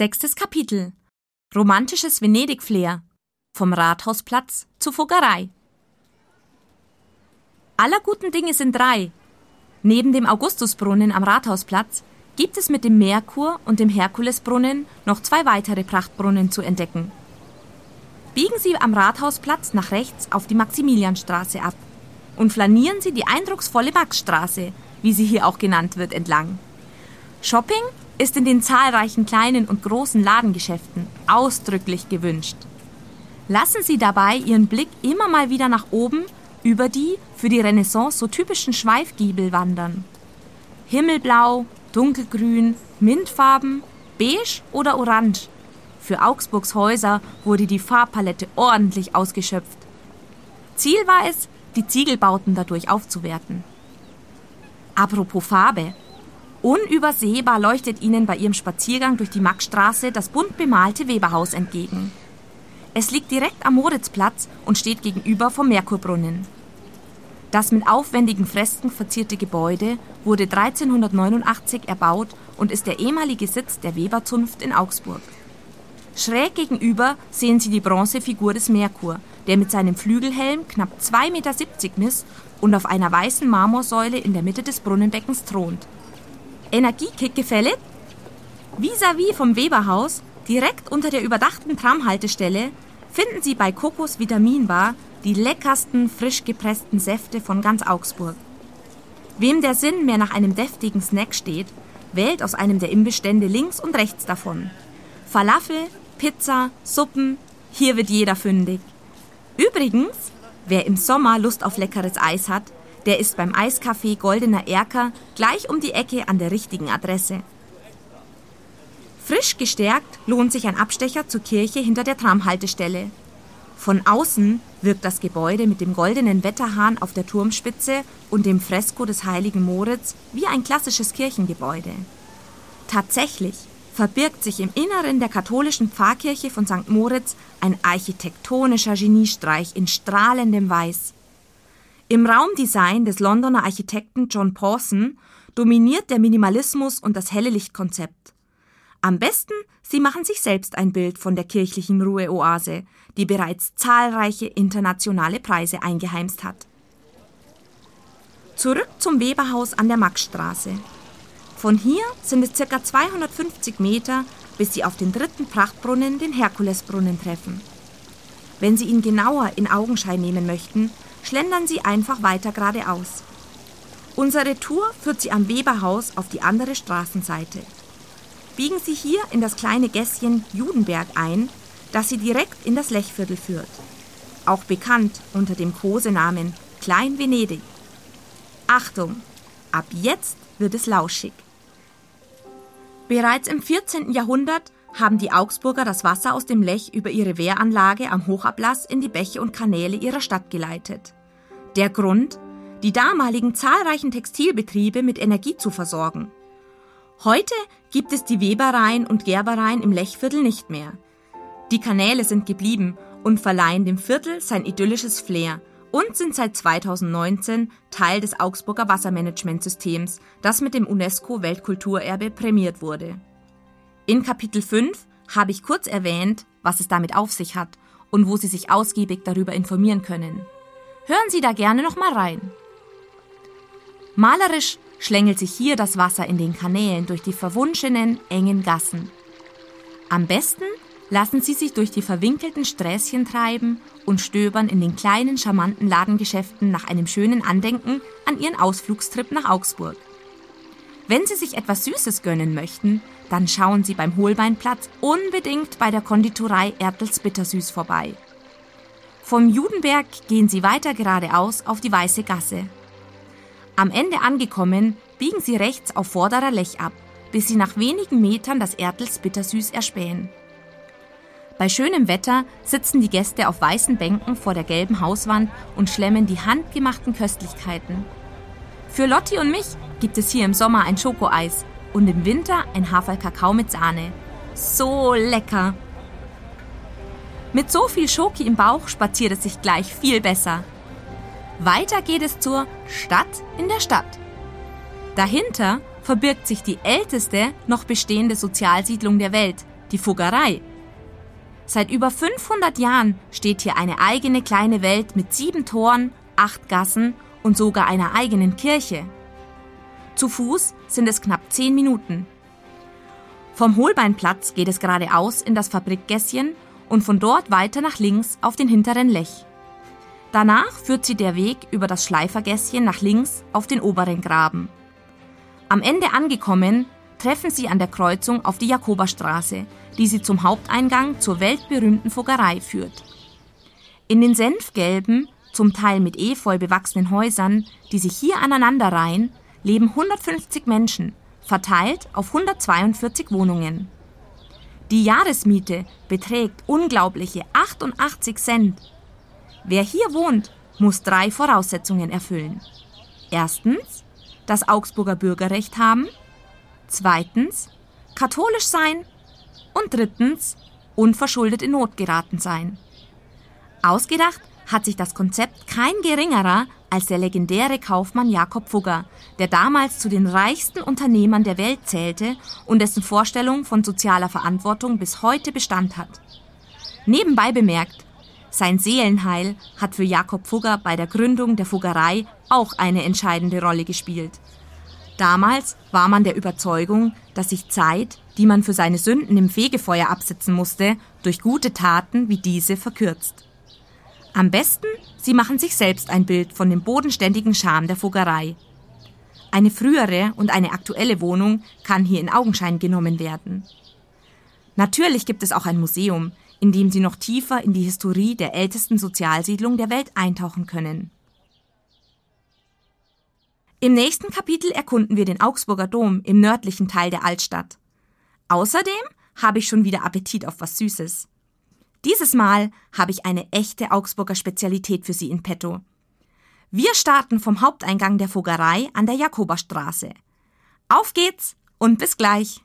Sechstes Kapitel. Romantisches Venedig-Flair. Vom Rathausplatz zur Fuggerei. Aller guten Dinge sind drei. Neben dem Augustusbrunnen am Rathausplatz gibt es mit dem Merkur und dem Herkulesbrunnen noch zwei weitere Prachtbrunnen zu entdecken. Biegen Sie am Rathausplatz nach rechts auf die Maximilianstraße ab und flanieren Sie die eindrucksvolle Maxstraße, wie sie hier auch genannt wird, entlang. Shopping ist in den zahlreichen kleinen und großen Ladengeschäften ausdrücklich gewünscht. Lassen Sie dabei Ihren Blick immer mal wieder nach oben über die für die Renaissance so typischen Schweifgiebel wandern. Himmelblau, dunkelgrün, Mintfarben, beige oder orange. Für Augsburgs Häuser wurde die Farbpalette ordentlich ausgeschöpft. Ziel war es, die Ziegelbauten dadurch aufzuwerten. Apropos Farbe, Unübersehbar leuchtet ihnen bei ihrem Spaziergang durch die Maxstraße das bunt bemalte Weberhaus entgegen. Es liegt direkt am Moritzplatz und steht gegenüber vom Merkurbrunnen. Das mit aufwendigen Fresken verzierte Gebäude wurde 1389 erbaut und ist der ehemalige Sitz der Weberzunft in Augsburg. Schräg gegenüber sehen Sie die Bronzefigur des Merkur, der mit seinem Flügelhelm knapp 2,70 Meter misst und auf einer weißen Marmorsäule in der Mitte des Brunnenbeckens thront. Energiekick gefällig? Vis-à-vis vom Weberhaus, direkt unter der überdachten Tramhaltestelle, finden Sie bei Kokos Vitaminbar die leckersten frisch gepressten Säfte von ganz Augsburg. Wem der Sinn mehr nach einem deftigen Snack steht, wählt aus einem der Imbestände links und rechts davon. Falafel, Pizza, Suppen, hier wird jeder fündig. Übrigens, wer im Sommer Lust auf leckeres Eis hat, der ist beim Eiscafé Goldener Erker gleich um die Ecke an der richtigen Adresse. Frisch gestärkt lohnt sich ein Abstecher zur Kirche hinter der Tramhaltestelle. Von außen wirkt das Gebäude mit dem goldenen Wetterhahn auf der Turmspitze und dem Fresko des heiligen Moritz wie ein klassisches Kirchengebäude. Tatsächlich verbirgt sich im Inneren der katholischen Pfarrkirche von St. Moritz ein architektonischer Geniestreich in strahlendem Weiß. Im Raumdesign des Londoner Architekten John Pawson dominiert der Minimalismus und das helle Lichtkonzept. Am besten, Sie machen sich selbst ein Bild von der kirchlichen Ruheoase, die bereits zahlreiche internationale Preise eingeheimst hat. Zurück zum Weberhaus an der Maxstraße. Von hier sind es ca. 250 Meter, bis Sie auf den dritten Prachtbrunnen, den Herkulesbrunnen, treffen. Wenn Sie ihn genauer in Augenschein nehmen möchten, schlendern Sie einfach weiter geradeaus. Unsere Tour führt Sie am Weberhaus auf die andere Straßenseite. Biegen Sie hier in das kleine Gässchen Judenberg ein, das Sie direkt in das Lechviertel führt. Auch bekannt unter dem Kosenamen Klein Venedig. Achtung, ab jetzt wird es lauschig. Bereits im 14. Jahrhundert haben die Augsburger das Wasser aus dem Lech über ihre Wehranlage am Hochablass in die Bäche und Kanäle ihrer Stadt geleitet. Der Grund? Die damaligen zahlreichen Textilbetriebe mit Energie zu versorgen. Heute gibt es die Webereien und Gerbereien im Lechviertel nicht mehr. Die Kanäle sind geblieben und verleihen dem Viertel sein idyllisches Flair und sind seit 2019 Teil des Augsburger Wassermanagementsystems, das mit dem UNESCO Weltkulturerbe prämiert wurde. In Kapitel 5 habe ich kurz erwähnt, was es damit auf sich hat und wo Sie sich ausgiebig darüber informieren können. Hören Sie da gerne noch mal rein. Malerisch schlängelt sich hier das Wasser in den Kanälen durch die verwunschenen, engen Gassen. Am besten lassen Sie sich durch die verwinkelten Sträßchen treiben und stöbern in den kleinen, charmanten Ladengeschäften nach einem schönen Andenken an Ihren Ausflugstrip nach Augsburg. Wenn Sie sich etwas Süßes gönnen möchten, dann schauen Sie beim Hohlbeinplatz unbedingt bei der Konditorei Ertels Bittersüß vorbei. Vom Judenberg gehen Sie weiter geradeaus auf die Weiße Gasse. Am Ende angekommen, biegen Sie rechts auf Vorderer Lech ab, bis Sie nach wenigen Metern das Ertels Bittersüß erspähen. Bei schönem Wetter sitzen die Gäste auf weißen Bänken vor der gelben Hauswand und schlemmen die handgemachten Köstlichkeiten. Für Lotti und mich gibt es hier im Sommer ein Schokoeis und im Winter ein Haferkakao mit Sahne. So lecker! Mit so viel Schoki im Bauch spaziert es sich gleich viel besser. Weiter geht es zur Stadt in der Stadt. Dahinter verbirgt sich die älteste noch bestehende Sozialsiedlung der Welt, die Fuggerei. Seit über 500 Jahren steht hier eine eigene kleine Welt mit sieben Toren, acht Gassen und sogar einer eigenen Kirche. Zu Fuß sind es knapp zehn Minuten. Vom Holbeinplatz geht es geradeaus in das Fabrikgässchen und von dort weiter nach links auf den hinteren Lech. Danach führt sie der Weg über das Schleifergässchen nach links auf den oberen Graben. Am Ende angekommen, treffen sie an der Kreuzung auf die Jakoberstraße, die sie zum Haupteingang zur weltberühmten Fuggerei führt. In den senfgelben, zum Teil mit Efeu bewachsenen Häusern, die sich hier aneinanderreihen, leben 150 Menschen, verteilt auf 142 Wohnungen. Die Jahresmiete beträgt unglaubliche 88 Cent. Wer hier wohnt, muss drei Voraussetzungen erfüllen. Erstens das Augsburger Bürgerrecht haben, zweitens katholisch sein und drittens unverschuldet in Not geraten sein. Ausgedacht hat sich das Konzept kein geringerer als der legendäre Kaufmann Jakob Fugger, der damals zu den reichsten Unternehmern der Welt zählte und dessen Vorstellung von sozialer Verantwortung bis heute Bestand hat. Nebenbei bemerkt, sein Seelenheil hat für Jakob Fugger bei der Gründung der Fuggerei auch eine entscheidende Rolle gespielt. Damals war man der Überzeugung, dass sich Zeit, die man für seine Sünden im Fegefeuer absitzen musste, durch gute Taten wie diese verkürzt. Am besten, Sie machen sich selbst ein Bild von dem bodenständigen Charme der Fuggerei. Eine frühere und eine aktuelle Wohnung kann hier in Augenschein genommen werden. Natürlich gibt es auch ein Museum, in dem Sie noch tiefer in die Historie der ältesten Sozialsiedlung der Welt eintauchen können. Im nächsten Kapitel erkunden wir den Augsburger Dom im nördlichen Teil der Altstadt. Außerdem habe ich schon wieder Appetit auf was Süßes. Dieses Mal habe ich eine echte Augsburger Spezialität für Sie in petto. Wir starten vom Haupteingang der Fuggerei an der Jakoberstraße. Auf geht's und bis gleich!